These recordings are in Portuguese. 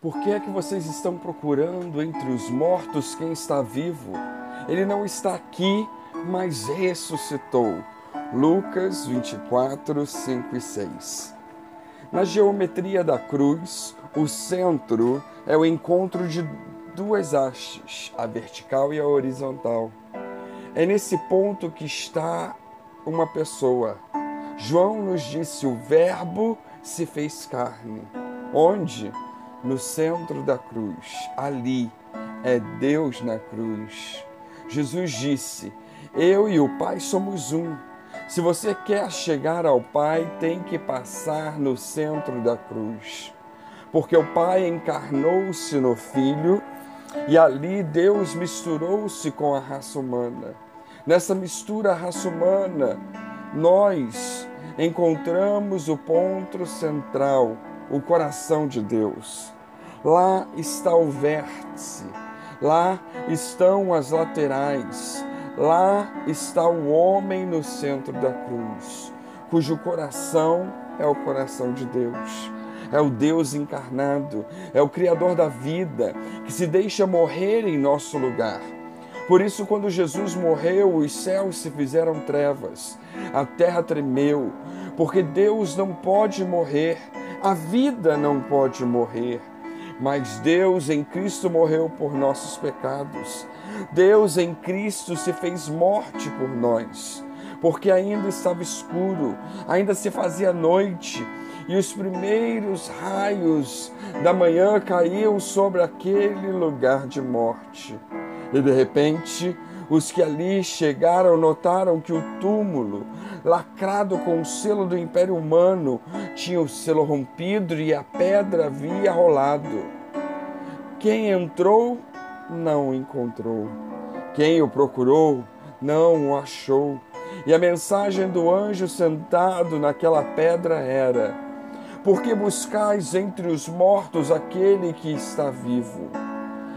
Por que é que vocês estão procurando entre os mortos quem está vivo? Ele não está aqui, mas ressuscitou. Lucas 24, 5 e 6. Na geometria da cruz, o centro é o encontro de duas hastes, a vertical e a horizontal. É nesse ponto que está uma pessoa. João nos disse: o Verbo se fez carne. Onde? No centro da cruz. Ali é Deus na cruz. Jesus disse: Eu e o Pai somos um. Se você quer chegar ao Pai, tem que passar no centro da cruz. Porque o Pai encarnou-se no Filho e ali Deus misturou-se com a raça humana. Nessa mistura raça humana, nós encontramos o ponto central o coração de Deus. Lá está o vértice, lá estão as laterais, lá está o homem no centro da cruz, cujo coração é o coração de Deus. É o Deus encarnado, é o Criador da vida, que se deixa morrer em nosso lugar. Por isso, quando Jesus morreu, os céus se fizeram trevas, a terra tremeu, porque Deus não pode morrer, a vida não pode morrer, mas Deus em Cristo morreu por nossos pecados. Deus em Cristo se fez morte por nós, porque ainda estava escuro, ainda se fazia noite, e os primeiros raios da manhã caíam sobre aquele lugar de morte. E de repente, os que ali chegaram notaram que o túmulo, lacrado com o selo do Império Humano, tinha o selo rompido e a pedra havia rolado. Quem entrou, não o encontrou. Quem o procurou, não o achou. E a mensagem do anjo sentado naquela pedra era: Porque buscais entre os mortos aquele que está vivo?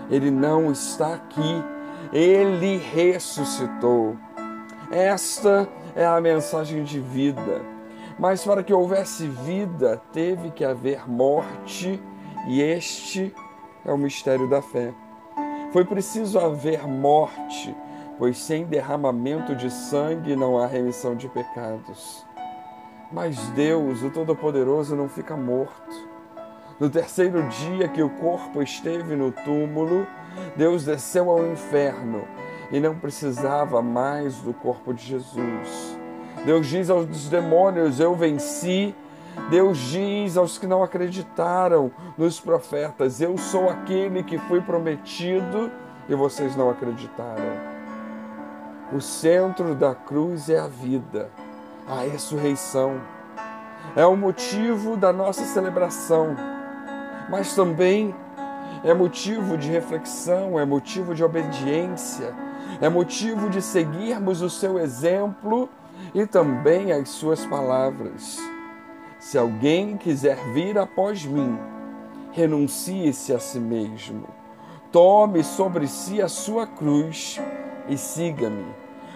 Ele não está aqui, ele ressuscitou. Esta é a mensagem de vida. Mas para que houvesse vida, teve que haver morte, e este é o mistério da fé. Foi preciso haver morte, pois sem derramamento de sangue não há remissão de pecados. Mas Deus, o Todo-Poderoso, não fica morto. No terceiro dia que o corpo esteve no túmulo, Deus desceu ao inferno e não precisava mais do corpo de Jesus. Deus diz aos demônios: Eu venci. Deus diz aos que não acreditaram nos profetas: Eu sou aquele que fui prometido e vocês não acreditaram. O centro da cruz é a vida, a ressurreição. É o motivo da nossa celebração, mas também é motivo de reflexão, é motivo de obediência, é motivo de seguirmos o seu exemplo e também as suas palavras. Se alguém quiser vir após mim, renuncie-se a si mesmo, tome sobre si a sua cruz e siga-me,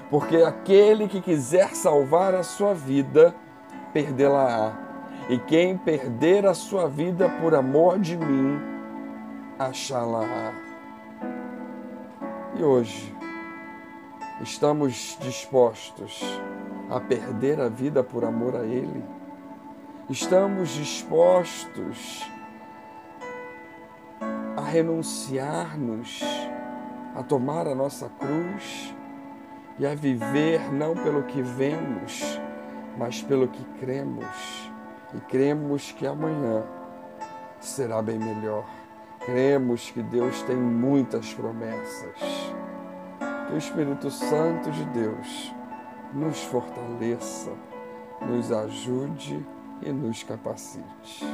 porque aquele que quiser salvar a sua vida, perdê-la-á, e quem perder a sua vida por amor de mim, achá-la-á. E hoje, estamos dispostos a perder a vida por amor a Ele? Estamos dispostos a renunciar-nos, a tomar a nossa cruz e a viver não pelo que vemos, mas pelo que cremos. E cremos que amanhã será bem melhor. Cremos que Deus tem muitas promessas. Que o Espírito Santo de Deus nos fortaleça, nos ajude e nos capacite.